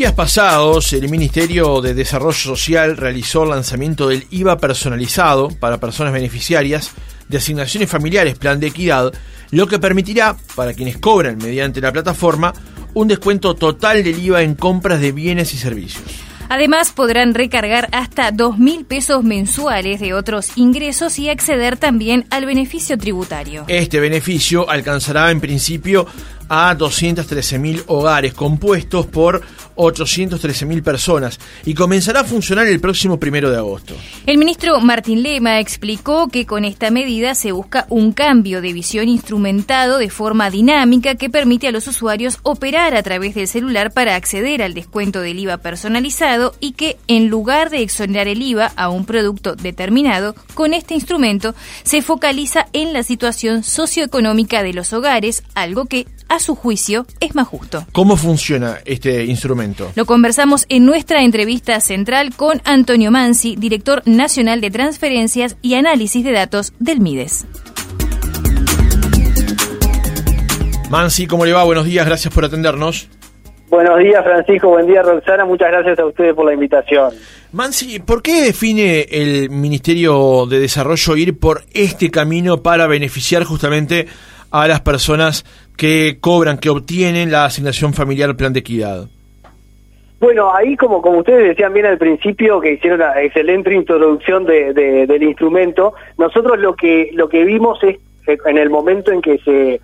días pasados, el Ministerio de Desarrollo Social realizó el lanzamiento del IVA personalizado para personas beneficiarias de asignaciones familiares Plan de Equidad, lo que permitirá, para quienes cobran mediante la plataforma, un descuento total del IVA en compras de bienes y servicios. Además, podrán recargar hasta dos mil pesos mensuales de otros ingresos y acceder también al beneficio tributario. Este beneficio alcanzará en principio a 213.000 hogares compuestos por 813.000 personas y comenzará a funcionar el próximo primero de agosto. El ministro Martín Lema explicó que con esta medida se busca un cambio de visión instrumentado de forma dinámica que permite a los usuarios operar a través del celular para acceder al descuento del IVA personalizado y que en lugar de exonerar el IVA a un producto determinado, con este instrumento se focaliza en la situación socioeconómica de los hogares, algo que a su juicio, es más justo. ¿Cómo funciona este instrumento? Lo conversamos en nuestra entrevista central con Antonio Mansi, director nacional de transferencias y análisis de datos del MIDES. Mansi, ¿cómo le va? Buenos días, gracias por atendernos. Buenos días, Francisco. Buen día, Roxana. Muchas gracias a ustedes por la invitación. Mansi, ¿por qué define el Ministerio de Desarrollo ir por este camino para beneficiar justamente a las personas que cobran, que obtienen la asignación familiar Plan de Equidad? Bueno, ahí como, como ustedes decían bien al principio, que hicieron una excelente introducción de, del instrumento, nosotros lo que, lo que vimos es que en el momento en que se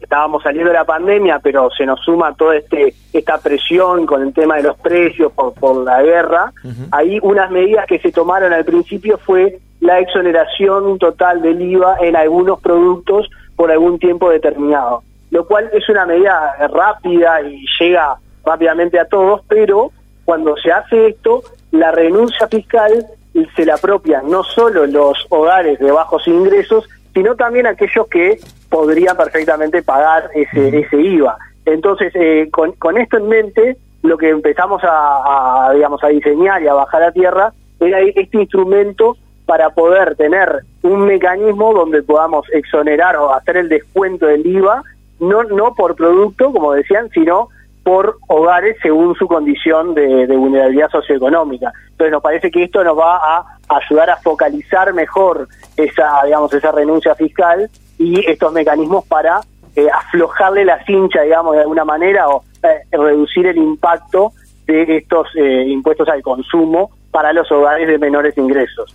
estábamos saliendo de la pandemia, pero se nos suma toda este, esta presión con el tema de los precios por, por la guerra, ahí unas medidas que se tomaron al principio fue la exoneración total del IVA en algunos productos por algún tiempo determinado, lo cual es una medida rápida y llega rápidamente a todos, pero cuando se hace esto, la renuncia fiscal se la apropian no solo los hogares de bajos ingresos, sino también aquellos que podrían perfectamente pagar ese, ese IVA. Entonces, eh, con, con, esto en mente, lo que empezamos a, a, digamos, a diseñar y a bajar a tierra era este instrumento para poder tener un mecanismo donde podamos exonerar o hacer el descuento del IVA, no, no por producto, como decían, sino por hogares según su condición de, vulnerabilidad socioeconómica. Entonces nos parece que esto nos va a ayudar a focalizar mejor esa, digamos, esa renuncia fiscal y estos mecanismos para eh, aflojarle la cincha, digamos, de alguna manera o eh, reducir el impacto de estos eh, impuestos al consumo para los hogares de menores ingresos.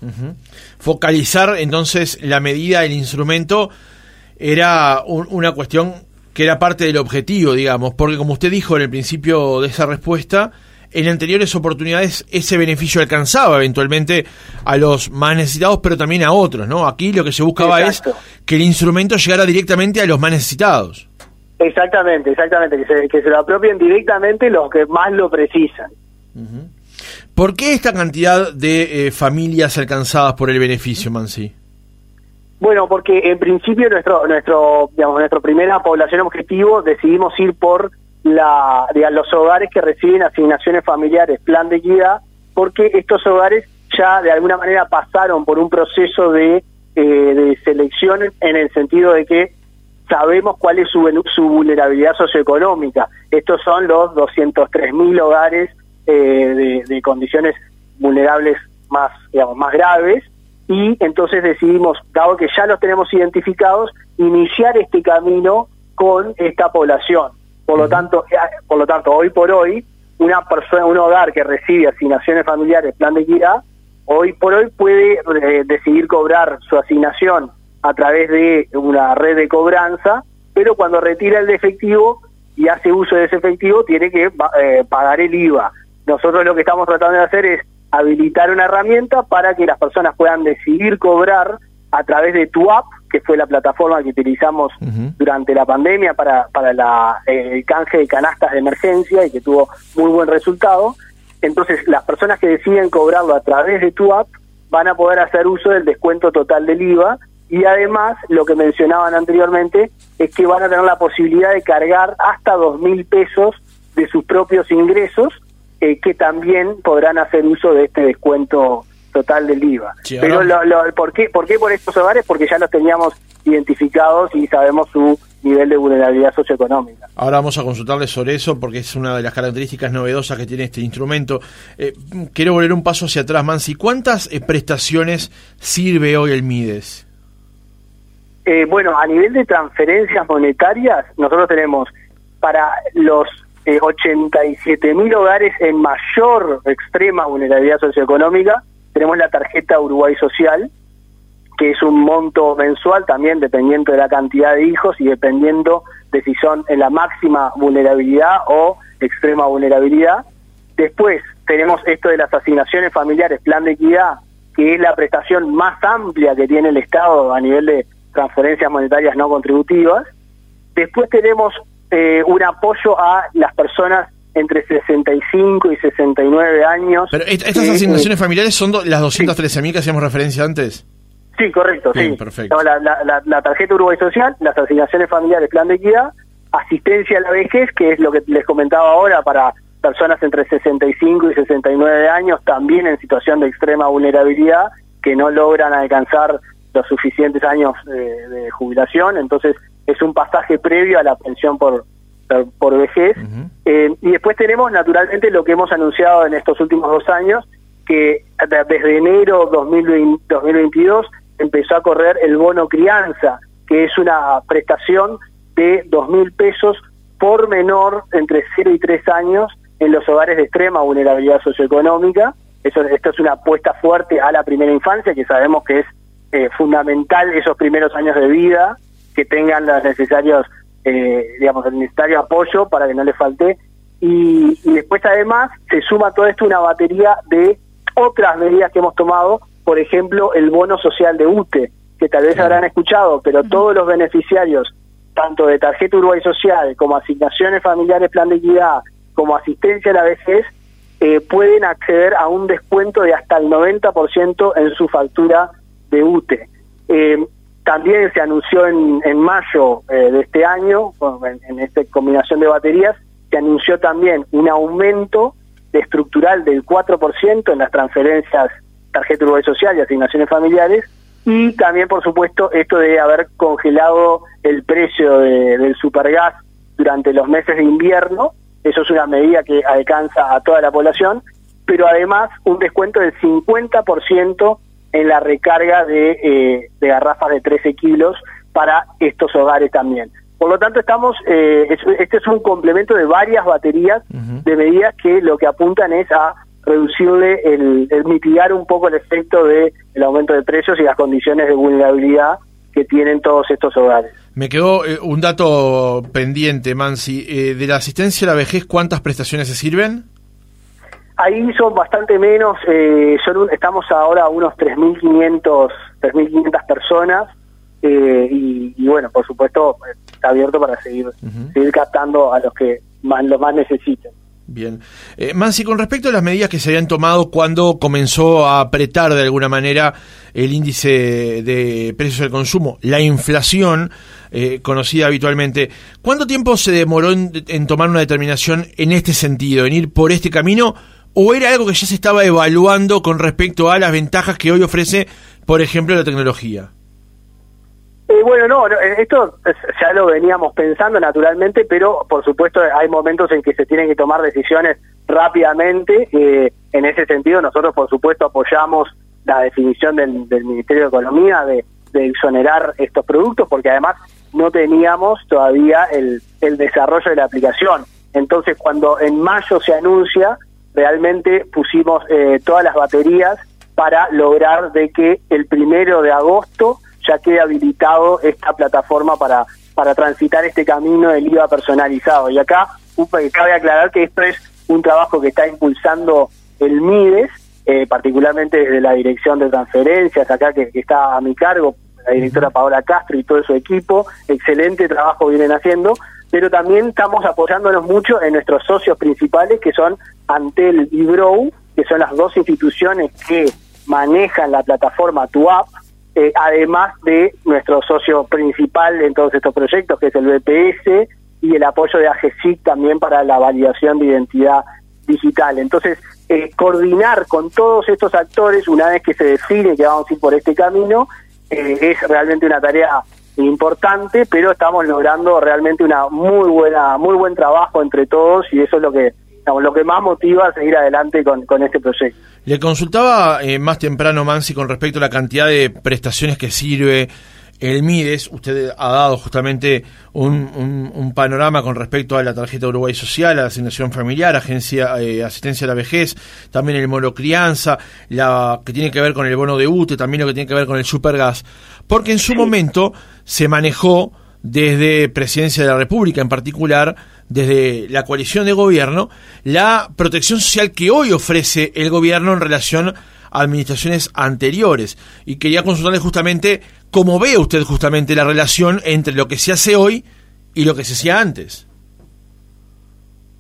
Focalizar entonces la medida, el instrumento, era una cuestión que era parte del objetivo, digamos, porque como usted dijo en el principio de esa respuesta, en anteriores oportunidades ese beneficio alcanzaba eventualmente a los más necesitados, pero también a otros, ¿no? Aquí lo que se buscaba es que el instrumento llegara directamente a los más necesitados. Exactamente, exactamente, que se, que se lo apropien directamente los que más lo precisan. ¿Por qué esta cantidad de eh, familias alcanzadas por el beneficio, Mansi? Bueno, porque en principio nuestro nuestro digamos nuestro primera población objetivo decidimos ir por la los hogares que reciben asignaciones familiares, plan de equidad, porque estos hogares ya de alguna manera pasaron por un proceso de, eh, de selección en el sentido de que sabemos cuál es su, su vulnerabilidad socioeconómica. Estos son los 203.000 hogares eh, de, condiciones vulnerables más, digamos, más graves y entonces decidimos, dado que ya los tenemos identificados, iniciar este camino con esta población. Por lo tanto, eh, por lo tanto, hoy por hoy, una persona, un hogar que recibe asignaciones familiares, plan de equidad, hoy por hoy puede eh, decidir cobrar su asignación a través de una red de cobranza, pero cuando retira el efectivo y hace uso de ese efectivo, tiene que pagar el IVA. Nosotros lo que estamos tratando de hacer es habilitar una herramienta para que las personas puedan decidir cobrar a través de tu app, que fue la plataforma que utilizamos durante la pandemia para, para la, eh, el canje de canastas de emergencia y que tuvo muy buen resultado. Entonces, las personas que deciden cobrarlo a través de tu app van a poder hacer uso del descuento total del IVA y además, lo que mencionaban anteriormente, es que van a tener la posibilidad de cargar hasta dos mil pesos de sus propios ingresos eh, que también podrán hacer uso de este descuento total del IVA. Pero lo, ¿por, qué, ¿por qué por estos hogares? Porque ya los teníamos identificados y sabemos su nivel de vulnerabilidad socioeconómica. Ahora vamos a consultarle sobre eso porque es una de las características novedosas que tiene este instrumento. Eh, quiero volver un paso hacia atrás, Mansi. ¿Cuántas eh, prestaciones sirve hoy el MIDES? Eh, bueno, a nivel de transferencias monetarias, nosotros tenemos para los 87 mil hogares en mayor extrema vulnerabilidad socioeconómica, tenemos la tarjeta Uruguay Social, que es un monto mensual también dependiendo de la cantidad de hijos y dependiendo de si son en la máxima vulnerabilidad o extrema vulnerabilidad. Después tenemos esto de las asignaciones familiares, plan de equidad, que es la prestación más amplia que tiene el Estado a nivel de transferencias monetarias no contributivas. Después tenemos eh, un apoyo a las personas entre 65 y 69 años. Pero estas eh, asignaciones eh, familiares son las 213.000 que hacíamos referencia antes. Sí, correcto, sí. Perfecto. La, la, la, tarjeta Uruguay Social, las asignaciones familiares, plan de equidad, asistencia a la vejez, que es lo que les comentaba ahora para personas entre 65 y 69 años, también en situación de extrema vulnerabilidad, que no logran alcanzar los suficientes años de, jubilación, entonces es un pasaje previo a la pensión por, por, vejez. Eh, y después tenemos naturalmente lo que hemos anunciado en estos últimos dos años, que desde enero 2020, 2022 empezó a correr el bono crianza, que es una prestación de dos mil pesos por menor entre 0 y 3 años en los hogares de extrema vulnerabilidad socioeconómica. Eso, esto es una apuesta fuerte a la primera infancia, que sabemos que es eh, fundamental esos primeros años de vida, que tengan los necesarios, eh, digamos, el necesario apoyo para que no les falte. Y, y después, además, se suma todo esto una batería de otras medidas que hemos tomado por ejemplo, el bono social de UTE, que tal vez habrán escuchado, pero todos los beneficiarios, tanto de tarjeta Uruguay Social, como asignaciones familiares, plan de equidad, como asistencia a la vejez, eh, pueden acceder a un descuento de hasta el 90% en su factura de UTE. Eh, también se anunció en, en mayo eh, de este año, en, en esta combinación de baterías, se anunció también un aumento estructural del 4% en las transferencias tarjeta Uruguay Social y asignaciones familiares, y también, por supuesto, esto de haber congelado el precio del supergas durante los meses de invierno, eso es una medida que alcanza a toda la población, pero además un descuento del 50% en la recarga de, eh, de garrafas de 13 kilos para estos hogares también. Por lo tanto, estamos, eh, este es un complemento de varias baterías de medidas que lo que apuntan es a reducirle el, mitigar un poco el efecto del el aumento de precios y las condiciones de vulnerabilidad que tienen todos estos hogares. Me quedó eh, un dato pendiente, Mansi. Eh, de la asistencia a la vejez, ¿cuántas prestaciones se sirven? Ahí son bastante menos, eh, son estamos ahora a unos 3.500 3.500 personas y, bueno, por supuesto está abierto para seguir seguir captando a los que más lo más necesiten. Bien. Eh, Mansi, con respecto a las medidas que se habían tomado cuando comenzó a apretar de alguna manera el índice de precios del consumo, la inflación eh, conocida habitualmente, ¿cuánto tiempo se demoró en, en, tomar una determinación en este sentido, en ir por este camino? ¿O era algo que ya se estaba evaluando con respecto a las ventajas que hoy ofrece, por ejemplo, la tecnología? Eh, bueno, no, eh, esto ya lo veníamos pensando naturalmente, pero por supuesto hay momentos en que se tienen que tomar decisiones rápidamente. Eh, en ese sentido, nosotros por supuesto apoyamos la definición del, Ministerio de Economía de, exonerar estos productos, porque además no teníamos todavía el desarrollo de la aplicación. Entonces, cuando en mayo se anuncia, realmente pusimos todas las baterías para lograr de que el primero de agosto ya quede habilitado esta plataforma para, para transitar este camino del IVA personalizado. Y acá cabe aclarar que esto es un trabajo que está impulsando el MIDES, eh, particularmente desde la Dirección de Transferencias, acá que, está a mi cargo, la directora Paola Castro y todo su equipo, excelente trabajo vienen haciendo, pero también estamos apoyándonos mucho en nuestros socios principales, que son Antel y Brow, que son las dos instituciones que manejan la plataforma TuApp, eh, además de nuestro socio principal en todos estos proyectos, que es el BPS, y el apoyo de AGESIC también para la validación de identidad digital. Entonces, eh, coordinar con todos estos actores, una vez que se define que vamos a ir por este camino, eh, es realmente una tarea importante, pero estamos logrando realmente una muy buena, muy buen trabajo entre todos y eso es lo que lo que más motiva a seguir adelante con, con este proyecto. Le consultaba eh, más temprano, Mansi, con respecto a la cantidad de prestaciones que sirve el MIDES. Usted ha dado justamente un, panorama con respecto a la tarjeta Uruguay Social, a la asignación familiar, agencia eh, asistencia a la vejez, también el monocrianza, la que tiene que ver con el bono de UTE, también lo que tiene que ver con el supergas. Porque en su momento se manejó desde Presidencia de la República en particular, desde la coalición de gobierno, la protección social que hoy ofrece el gobierno en relación a administraciones anteriores. Y quería consultarle justamente cómo ve usted justamente la relación entre lo que se hace hoy y lo que se hacía antes.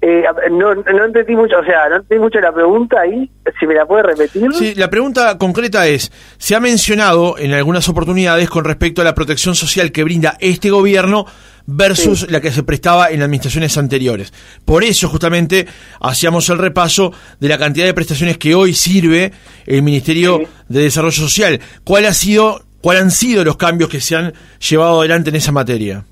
Eh, no, no entendí mucho, o sea, no entendí mucho la pregunta ahí, si me la puede repetir. Sí, la pregunta concreta es, se ha mencionado en algunas oportunidades con respecto a la protección social que brinda este gobierno versus la que se prestaba en administraciones anteriores. Por eso justamente hacíamos el repaso de la cantidad de prestaciones que hoy sirve el Ministerio de Desarrollo Social. ¿Cuál ha sido, cuál han sido los cambios que se han llevado adelante en esa materia?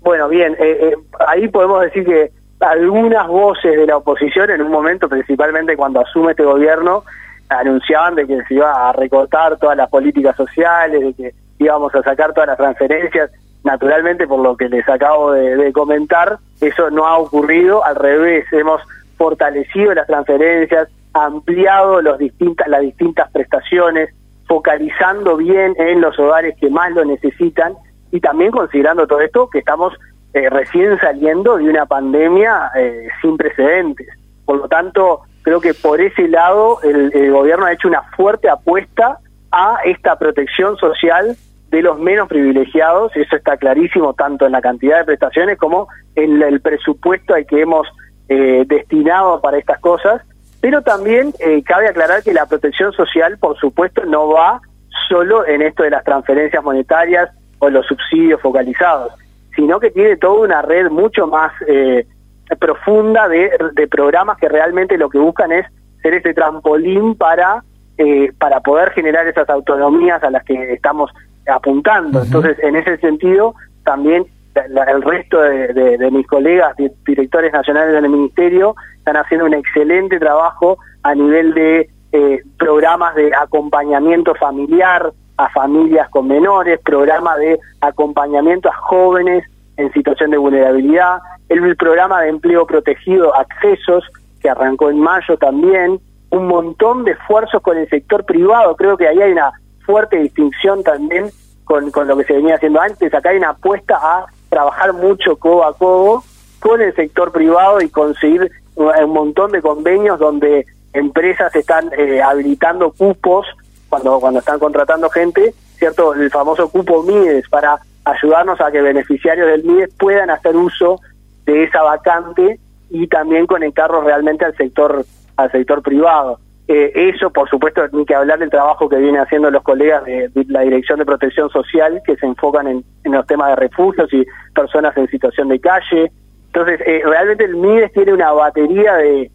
Bueno, bien, eh, eh, ahí podemos decir que algunas voces de la oposición en un momento, principalmente cuando asume este gobierno, anunciaban de que se iba a recortar todas las políticas sociales, de que íbamos a sacar todas las transferencias. Naturalmente, por lo que les acabo de, comentar, eso no ha ocurrido. Al revés, hemos fortalecido las transferencias, ampliado los distintas, las distintas prestaciones, focalizando bien en los hogares que más lo necesitan y también considerando todo esto que estamos eh, recién saliendo de una pandemia eh, sin precedentes. Por lo tanto, creo que por ese lado el, gobierno ha hecho una fuerte apuesta a esta protección social de los menos privilegiados, eso está clarísimo tanto en la cantidad de prestaciones como en el presupuesto al que hemos eh, destinado para estas cosas, pero también cabe aclarar que la protección social, por supuesto, no va solo en esto de las transferencias monetarias o los subsidios focalizados sino que tiene toda una red mucho más eh, profunda de, programas que realmente lo que buscan es ser ese trampolín para, eh, para poder generar esas autonomías a las que estamos apuntando. Entonces, en ese sentido, también el resto de, mis colegas, directores nacionales del Ministerio, están haciendo un excelente trabajo a nivel de eh, programas de acompañamiento familiar, a familias con menores, programa de acompañamiento a jóvenes en situación de vulnerabilidad, el programa de empleo protegido Accesos, que arrancó en mayo también, un montón de esfuerzos con el sector privado, creo que ahí hay una fuerte distinción también con, con lo que se venía haciendo antes, acá hay una apuesta a trabajar mucho codo a codo con el sector privado y conseguir un montón de convenios donde empresas están eh, habilitando cupos cuando, cuando están contratando gente, ¿cierto? El famoso cupo MIDES para ayudarnos a que beneficiarios del MIDES puedan hacer uso de esa vacante y también conectarlos realmente al sector al sector privado. Eh, eso, por supuesto, ni que hablar del trabajo que vienen haciendo los colegas de, la Dirección de Protección Social, que se enfocan en, los temas de refugios y personas en situación de calle. Entonces, eh, realmente el MIDES tiene una batería de,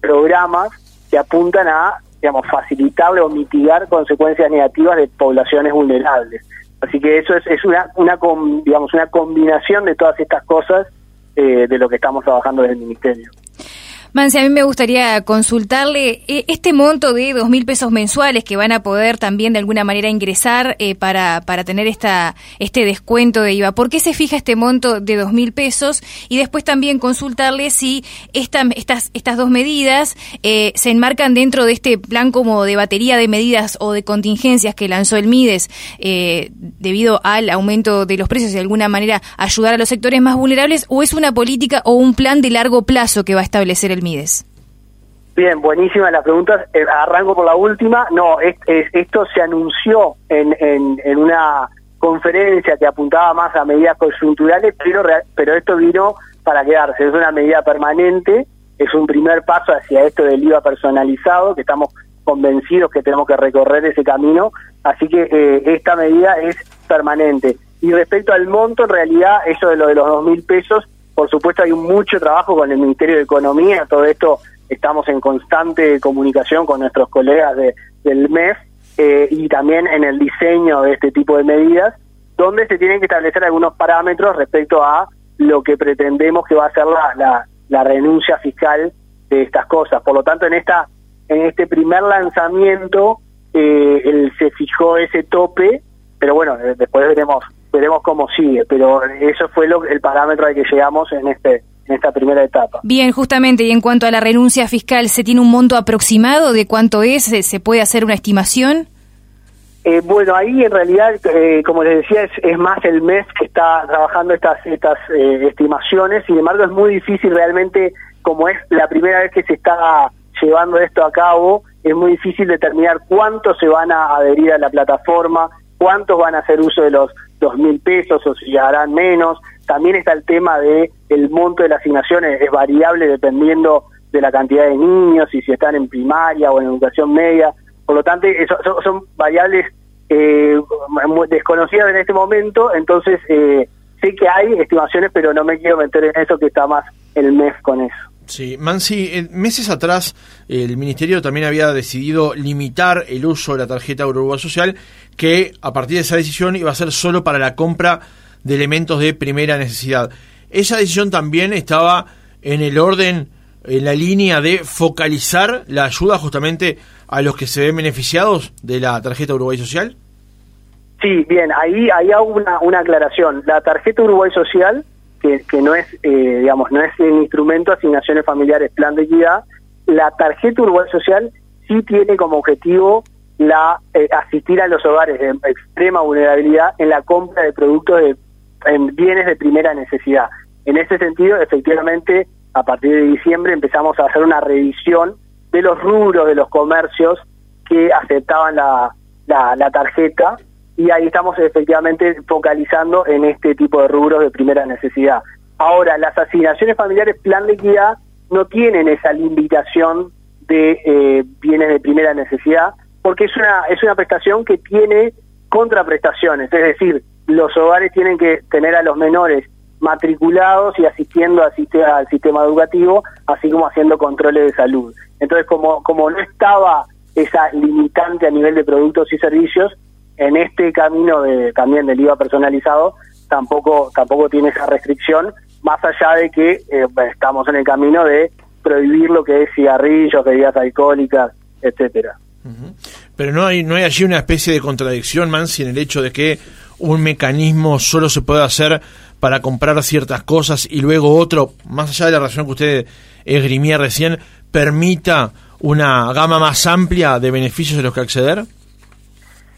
programas que apuntan a digamos, facilitar o mitigar consecuencias negativas de poblaciones vulnerables. Así que eso es, es una, una, digamos, una combinación de todas estas cosas eh, de lo que estamos trabajando desde el Ministerio. Mansi, a mí me gustaría consultarle eh, este monto de dos mil pesos mensuales que van a poder también de alguna manera ingresar eh, para, para tener esta, este descuento de IVA. ¿Por qué se fija este monto de dos mil pesos? Y después también consultarle si esta, estas, estas dos medidas eh, se enmarcan dentro de este plan como de batería de medidas o de contingencias que lanzó el MIDES debido al aumento de los precios y de alguna manera ayudar a los sectores más vulnerables o es una política o un plan de largo plazo que va a establecer el Mides? Bien, buenísima la pregunta. Eh, arranco por la última. No, esto se anunció en, en, una conferencia que apuntaba más a medidas coyunturales, pero, pero esto vino para quedarse. Es una medida permanente, es un primer paso hacia esto del IVA personalizado, que estamos convencidos que tenemos que recorrer ese camino. Así que eh, esta medida es permanente. Y respecto al monto, en realidad, eso de lo de los dos mil pesos por supuesto hay mucho trabajo con el Ministerio de Economía, todo esto estamos en constante comunicación con nuestros colegas de, del MEF eh, y también en el diseño de este tipo de medidas, donde se tienen que establecer algunos parámetros respecto a lo que pretendemos que va a ser la, renuncia fiscal de estas cosas. Por lo tanto, en esta en este primer lanzamiento eh, se fijó ese tope, pero bueno, después veremos veremos cómo sigue, pero eso fue lo, el parámetro al que llegamos en este en esta primera etapa. Bien, justamente, y en cuanto a la renuncia fiscal, ¿se tiene un monto aproximado de cuánto es? ¿Se puede hacer una estimación? Eh, bueno, ahí en realidad, eh, como les decía, es, es, más el mes que está trabajando estas, estas eh, estimaciones, sin embargo es muy difícil realmente, como es la primera vez que se está llevando esto a cabo, es muy difícil determinar cuántos se van a adherir a la plataforma, cuántos van a hacer uso de los dos mil pesos o si harán menos. También está el tema de el monto de las asignaciones, es variable dependiendo de la cantidad de niños y si están en primaria o en educación media. Por lo tanto, eso, son, variables eh, desconocidas en este momento, entonces eh, sé que hay estimaciones, pero no me quiero meter en eso que está más el mes con eso. Sí, Mansi, meses atrás el Ministerio también había decidido limitar el uso de la tarjeta Uruguay Social, que a partir de esa decisión iba a ser solo para la compra de elementos de primera necesidad. Esa decisión también estaba en el orden, en la línea de focalizar la ayuda justamente a los que se ven beneficiados de la tarjeta Uruguay Social? Sí, bien, ahí, ahí hago una, una aclaración. La tarjeta Uruguay Social, que, no es, eh, digamos, no es un instrumento asignaciones familiares, plan de equidad, la tarjeta Uruguay Social sí tiene como objetivo la eh, asistir a los hogares de extrema vulnerabilidad en la compra de productos de en bienes de primera necesidad. En ese sentido, efectivamente, a partir de diciembre empezamos a hacer una revisión de los rubros de los comercios que aceptaban la, la, tarjeta y ahí estamos efectivamente focalizando en este tipo de rubros de primera necesidad. Ahora, las asignaciones familiares plan de equidad no tienen esa limitación de eh, bienes de primera necesidad porque es una, es una prestación que tiene contraprestaciones, es decir, los hogares tienen que tener a los menores matriculados y asistiendo sistema, al sistema educativo, así como haciendo controles de salud. Entonces, como, como no estaba esa limitante a nivel de productos y servicios, en este camino de, también del IVA personalizado, tampoco, tampoco tiene esa restricción, más allá de que eh, estamos en el camino de prohibir lo que es cigarrillos, bebidas alcohólicas, etcétera. Pero no hay, no hay allí una especie de contradicción, Mansi, en el hecho de que un mecanismo solo se puede hacer para comprar ciertas cosas y luego otro, más allá de la razón que usted esgrimía recién, permita una gama más amplia de beneficios a los que acceder?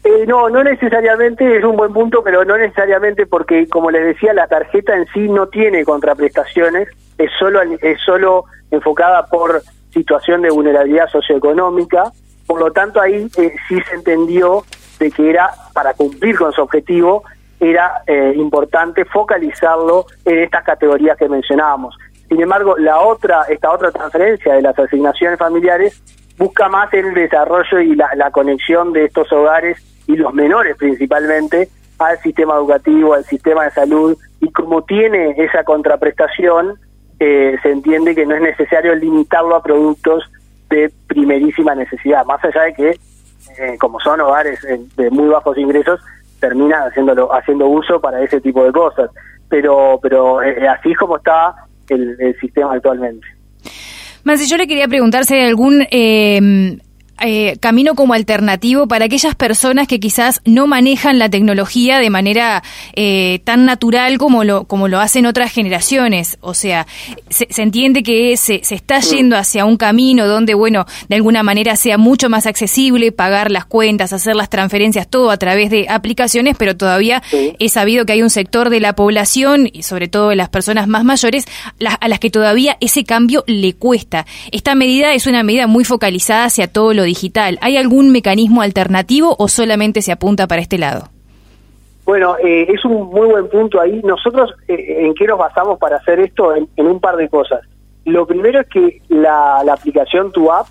Eh, no, no necesariamente, es un buen punto, pero no necesariamente porque, como les decía, la tarjeta en sí no tiene contraprestaciones, es solo, es solo enfocada por situación de vulnerabilidad socioeconómica, por lo tanto ahí eh, sí se entendió de que era, para cumplir con su objetivo, era eh, importante focalizarlo en estas categorías que mencionábamos. Sin embargo, la otra, esta otra transferencia de las asignaciones familiares busca más el desarrollo y la, conexión de estos hogares y los menores principalmente al sistema educativo, al sistema de salud, y como tiene esa contraprestación, eh, se entiende que no es necesario limitarlo a productos de primerísima necesidad, más allá de que, eh, como son hogares de muy bajos ingresos, termina haciéndolo, haciendo uso para ese tipo de cosas. Pero, pero eh, así es como está el, sistema actualmente. Más, yo le quería preguntar si hay algún eh, eh, camino como alternativo para aquellas personas que quizás no manejan la tecnología de manera eh, tan natural como lo, como lo hacen otras generaciones. O sea, se, entiende que se, se, está yendo hacia un camino donde, bueno, de alguna manera sea mucho más accesible pagar las cuentas, hacer las transferencias, todo a través de aplicaciones, pero todavía he sabido que hay un sector de la población, y sobre todo de las personas más mayores, a las que todavía ese cambio le cuesta. Esta medida es una medida muy focalizada hacia todo lo digital. ¿Hay algún mecanismo alternativo o solamente se apunta para este lado? Bueno, eh, es un muy buen punto ahí. Nosotros, eh, ¿en qué nos basamos para hacer esto? En, un par de cosas. Lo primero es que la, aplicación Tu App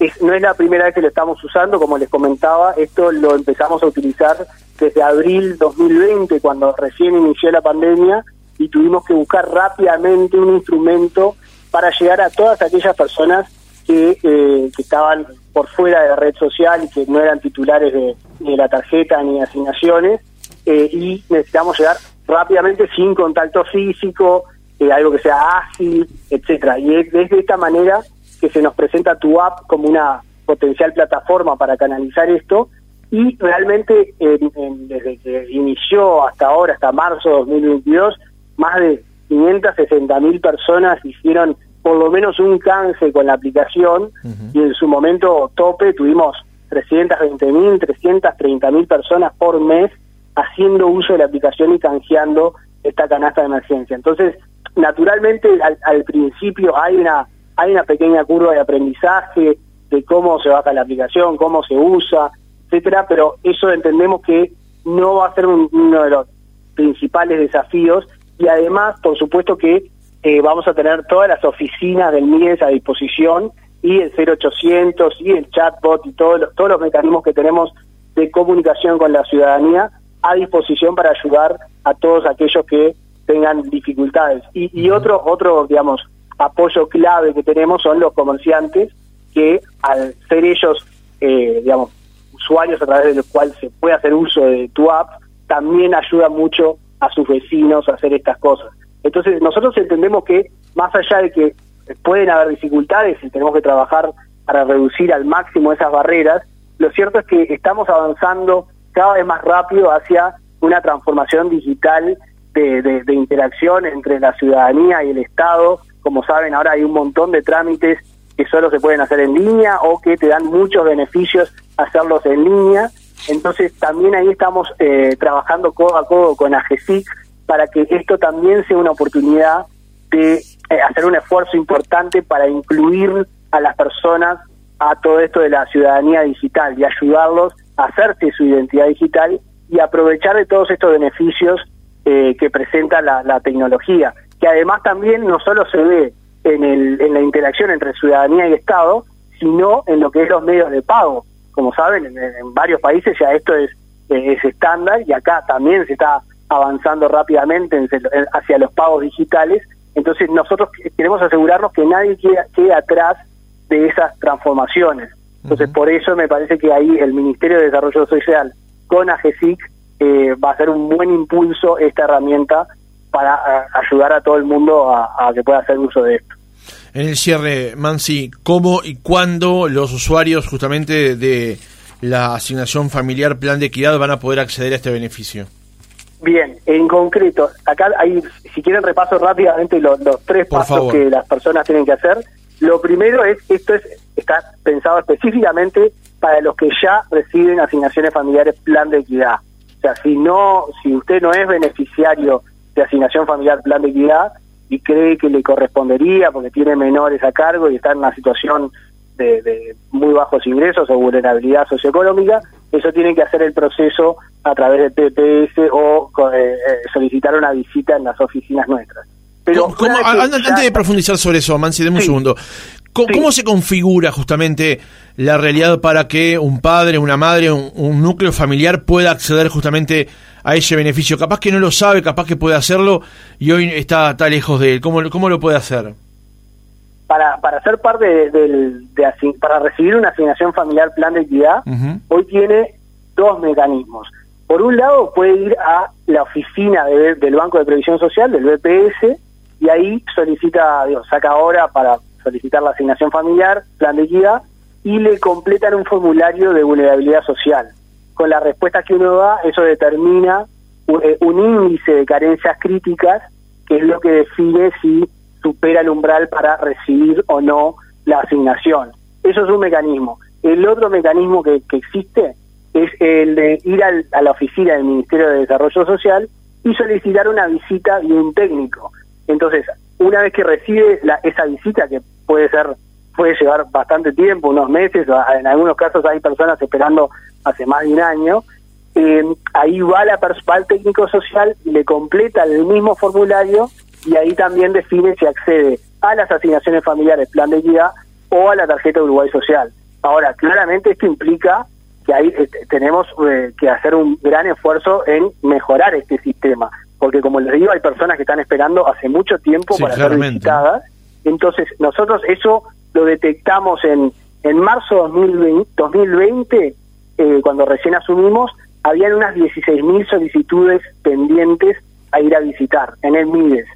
es, no es la primera vez que lo estamos usando, como les comentaba, esto lo empezamos a utilizar desde abril 2020, cuando recién inició la pandemia, y tuvimos que buscar rápidamente un instrumento para llegar a todas aquellas personas que, eh, que estaban por fuera de la red social y que no eran titulares de, la tarjeta ni asignaciones eh, y necesitamos llegar rápidamente sin contacto físico, eh, algo que sea ágil, etcétera. Y es de esta manera que se nos presenta tu app como una potencial plataforma para canalizar esto y realmente desde que inició hasta ahora, hasta marzo de 2022, más de 560 mil personas hicieron por lo menos un canje con la aplicación y en su momento tope tuvimos 320 mil, 330 mil personas por mes haciendo uso de la aplicación y canjeando esta canasta de emergencia. Entonces, naturalmente al, principio hay una hay una pequeña curva de aprendizaje de cómo se baja la aplicación, cómo se usa, etcétera, pero eso entendemos que no va a ser uno de los principales desafíos y además, por supuesto que eh, vamos a tener todas las oficinas del MIES a disposición y el 0800 y el chatbot y todos los, todos los mecanismos que tenemos de comunicación con la ciudadanía a disposición para ayudar a todos aquellos que tengan dificultades. Y, y otro, otro, digamos, apoyo clave que tenemos son los comerciantes que al ser ellos, eh, digamos, usuarios a través de los cuales se puede hacer uso de tu app, también ayuda mucho a sus vecinos a hacer estas cosas. Entonces, nosotros entendemos que más allá de que pueden haber dificultades y tenemos que trabajar para reducir al máximo esas barreras, lo cierto es que estamos avanzando cada vez más rápido hacia una transformación digital de, interacción entre la ciudadanía y el Estado. Como saben, ahora hay un montón de trámites que solo se pueden hacer en línea o que te dan muchos beneficios hacerlos en línea. Entonces también ahí estamos eh, trabajando codo a codo con AGESIC para que esto también sea una oportunidad de eh, hacer un esfuerzo importante para incluir a las personas a todo esto de la ciudadanía digital y ayudarlos a hacerse su identidad digital y aprovechar de todos estos beneficios eh, que presenta la, tecnología, que además también no solo se ve en, el, en la interacción entre ciudadanía y Estado, sino en lo que es los medios de pago. Como saben, en, varios países ya esto es, es estándar y acá también se está avanzando rápidamente hacia los pagos digitales. Entonces nosotros queremos asegurarnos que nadie quede, atrás de esas transformaciones. Entonces por eso me parece que ahí el Ministerio de Desarrollo Social con AGESIC eh, va a ser un buen impulso esta herramienta para ayudar a todo el mundo a, que pueda hacer uso de esto. En el cierre, Mansi, ¿cómo y cuándo los usuarios justamente de la asignación familiar Plan de Equidad van a poder acceder a este beneficio? Bien, en concreto, acá hay, si quieren repaso rápidamente los, tres pasos que las personas tienen que hacer. Lo primero es, esto es está pensado específicamente para los que ya reciben asignaciones familiares plan de equidad. O sea, si no, si usted no es beneficiario de asignación familiar plan de equidad y cree que le correspondería porque tiene menores a cargo y está en una situación de, muy bajos ingresos o vulnerabilidad socioeconómica, eso tiene que hacer el proceso a través de PPS o eh, eh, solicitar una visita en las oficinas nuestras. Pero antes de profundizar sobre eso, Mansi, deme un segundo. ¿Cómo, se configura justamente la realidad para que un padre, una madre, un, núcleo familiar pueda acceder justamente a ese beneficio? Capaz que no lo sabe, capaz que puede hacerlo y hoy está, está lejos de él. ¿Cómo, cómo lo puede hacer? Para, para ser parte de, para recibir una asignación familiar plan de equidad, hoy tiene dos mecanismos. Por un lado, puede ir a la oficina del Banco de Previsión Social, del BPS, y ahí solicita, digo, saca hora para solicitar la asignación familiar, plan de equidad, y le completan un formulario de vulnerabilidad social. Con la respuesta que uno da, eso determina eh, un índice de carencias críticas, que es lo que define si supera el umbral para recibir o no la asignación. Eso es un mecanismo. El otro mecanismo que, existe es el de ir a la oficina del Ministerio de Desarrollo Social y solicitar una visita de un técnico. Entonces, una vez que recibe esa visita, que puede ser puede llevar bastante tiempo, unos meses, en algunos casos hay personas esperando hace más de un año, eh, ahí va, la, va el técnico social y le completa el mismo formulario y ahí también define si accede a las asignaciones familiares plan de guía o a la tarjeta Uruguay Social. Ahora, claramente esto implica que ahí eh, tenemos eh, que hacer un gran esfuerzo en mejorar este sistema, porque como les digo, hay personas que están esperando hace mucho tiempo para ser visitadas, entonces nosotros eso lo detectamos en, en marzo 2020, 2020 eh, cuando recién asumimos, habían unas 16.000 solicitudes pendientes a ir a visitar en el MIDES.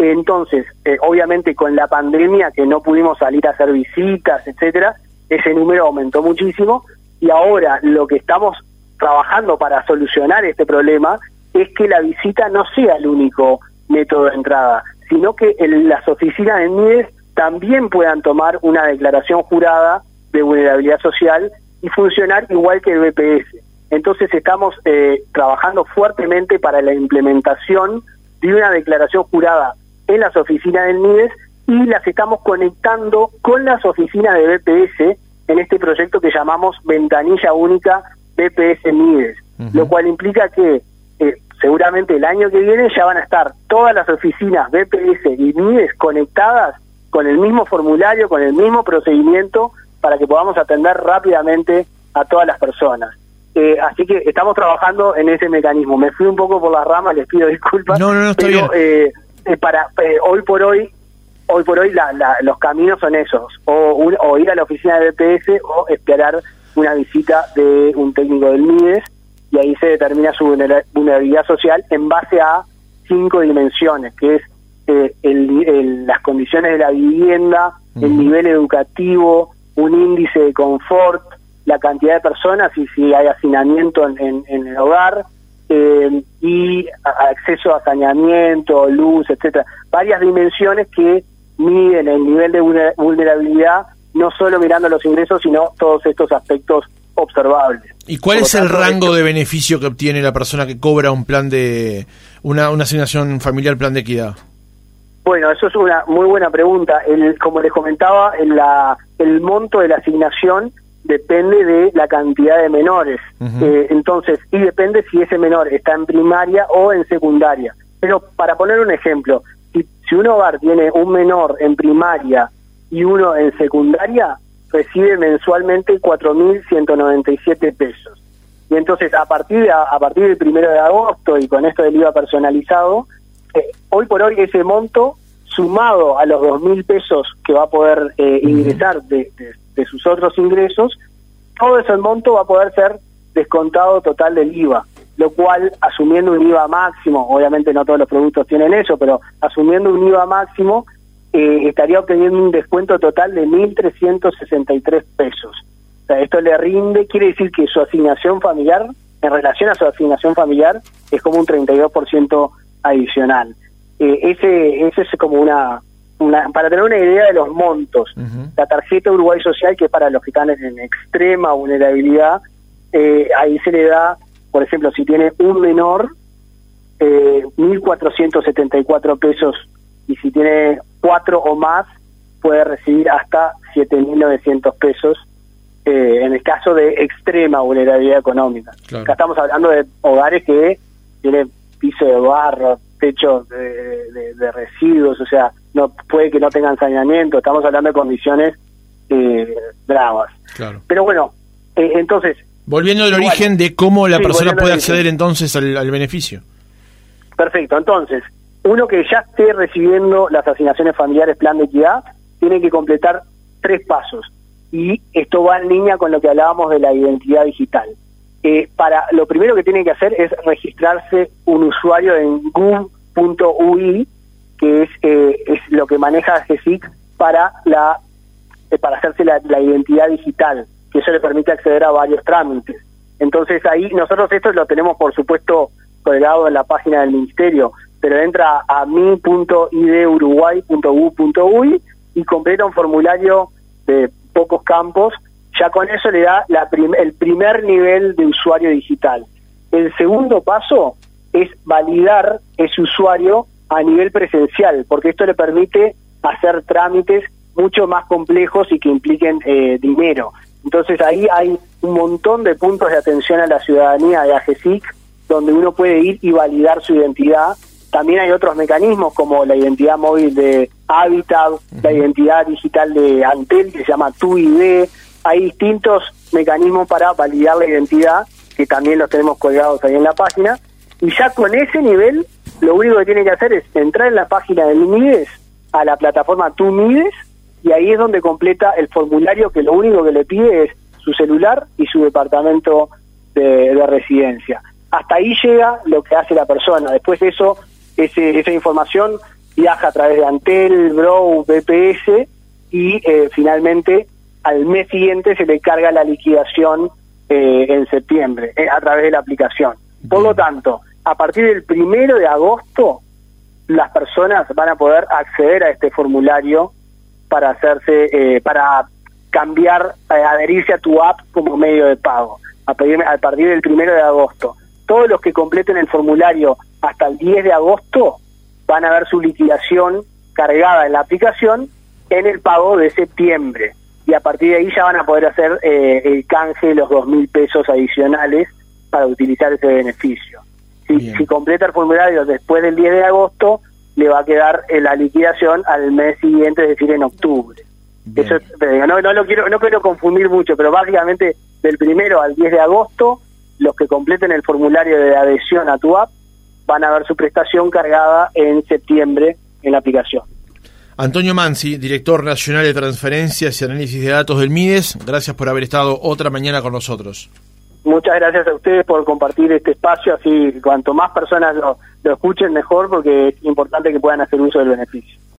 Entonces, eh, obviamente con la pandemia que no pudimos salir a hacer visitas, etcétera, ese número aumentó muchísimo y ahora lo que estamos trabajando para solucionar este problema es que la visita no sea el único método de entrada, sino que las oficinas de MIDES también puedan tomar una declaración jurada de vulnerabilidad social y funcionar igual que el BPS. Entonces estamos eh, trabajando fuertemente para la implementación de una declaración jurada en las oficinas del MIDES y las estamos conectando con las oficinas de BPS en este proyecto que llamamos Ventanilla Única BPS MIDES, lo cual implica que eh, seguramente el año que viene ya van a estar todas las oficinas BPS y MIDES conectadas con el mismo formulario, con el mismo procedimiento, para que podamos atender rápidamente a todas las personas. Eh, así que estamos trabajando en ese mecanismo. Me fui un poco por las ramas, les pido disculpas. No, no, no, pero, eh, eh, para hoy por hoy, hoy por hoy los caminos son esos: o, o ir a la oficina de BPS o esperar una visita de un técnico del MIDES y ahí se determina su vulnerabilidad social en base a cinco dimensiones, que es el, las condiciones de la vivienda, el nivel educativo, un índice de confort, la cantidad de personas y si hay hacinamiento en, el hogar eh, y acceso a saneamiento, luz, etcétera, varias dimensiones que miden el nivel de vulnerabilidad no solo mirando los ingresos sino todos estos aspectos observables. ¿Y cuál es el rango de beneficio que obtiene la persona que cobra un plan de una, una asignación familiar, plan de equidad? Bueno, eso es una muy buena pregunta. El, como les comentaba, el, la, el monto de la asignación depende de la cantidad de menores. Eh, entonces, y depende si ese menor está en primaria o en secundaria. Pero para poner un ejemplo, si, si un hogar tiene un menor en primaria y uno en secundaria, recibe mensualmente 4.197 pesos. Y entonces, a partir, de, a partir del primero de agosto y con esto del IVA personalizado, eh, hoy por hoy ese monto, sumado a los dos mil pesos que va a poder eh, ingresar de, sus otros ingresos, todo ese monto va a poder ser descontado total del IVA, lo cual, asumiendo un IVA máximo, obviamente no todos los productos tienen eso, pero asumiendo un IVA máximo, eh, estaría obteniendo un descuento total de 1.363 pesos. O sea, esto le rinde, quiere decir que su asignación familiar, en relación a su asignación familiar, es como un 32% adicional. Eh, ese, ese es como una, una, para tener una idea de los montos. La tarjeta Uruguay Social, que es para los que están en extrema vulnerabilidad, eh, ahí se le da, por ejemplo, si tiene un menor, eh, 1.474 pesos, y si tiene cuatro o más, puede recibir hasta 7.900 pesos eh, en el caso de extrema vulnerabilidad económica. Acá estamos hablando de hogares que tienen piso de barro, techo de, residuos, o sea, no puede que no tengan saneamiento, estamos hablando de condiciones eh, bravas. Pero bueno, eh, entonces... Volviendo al origen de cómo la persona puede acceder entonces al, beneficio. Perfecto, entonces, uno que ya esté recibiendo las asignaciones familiares plan de equidad, tiene que completar tres pasos. Y esto va en línea con lo que hablábamos de la identidad digital. Eh, para lo primero que tienen que hacer es registrarse un usuario en gov.ui, que es, eh, es lo que maneja GESIC para la eh, para hacerse la, identidad digital, que eso le permite acceder a varios trámites. Entonces ahí nosotros esto lo tenemos por supuesto colgado en la página del ministerio, pero entra a mi.iduruguay.gu.uy y completa un formulario de pocos campos ya con eso le da la el primer nivel de usuario digital. El segundo paso es validar ese usuario a nivel presencial, porque esto le permite hacer trámites mucho más complejos y que impliquen eh, dinero. Entonces ahí hay un montón de puntos de atención a la ciudadanía de AGESIC, donde uno puede ir y validar su identidad. También hay otros mecanismos como la identidad móvil de Habitat, la identidad digital de Antel, que se llama TUID, hay distintos mecanismos para validar la identidad, que también los tenemos colgados ahí en la página, y ya con ese nivel, lo único que tiene que hacer es entrar en la página del MIDES, a la plataforma Tu Mides, y ahí es donde completa el formulario que lo único que le pide es su celular y su departamento de, residencia. Hasta ahí llega lo que hace la persona. Después de eso, ese, esa información viaja a través de Antel, Bro, BPS y eh, finalmente al mes siguiente se le carga la liquidación eh, en septiembre eh, a través de la aplicación. Por lo tanto, a partir del primero de agosto, las personas van a poder acceder a este formulario para hacerse, eh, para cambiar, adherirse a tu app como medio de pago. A, a partir del primero de agosto. Todos los que completen el formulario hasta el 10 de agosto van a ver su liquidación cargada en la aplicación en el pago de septiembre y a partir de ahí ya van a poder hacer eh, el canje de los dos mil pesos adicionales para utilizar ese beneficio. Si, si, completa el formulario después del 10 de agosto, le va a quedar eh, la liquidación al mes siguiente, es decir, en octubre. Eso no, no lo quiero no quiero confundir mucho, pero básicamente del primero al 10 de agosto, los que completen el formulario de adhesión a tu app van a ver su prestación cargada en septiembre en la aplicación. Antonio Mansi, director nacional de transferencias y análisis de datos del MIDES, gracias por haber estado otra mañana con nosotros. Muchas gracias a ustedes por compartir este espacio, así cuanto más personas lo, lo escuchen mejor porque es importante que puedan hacer uso del beneficio.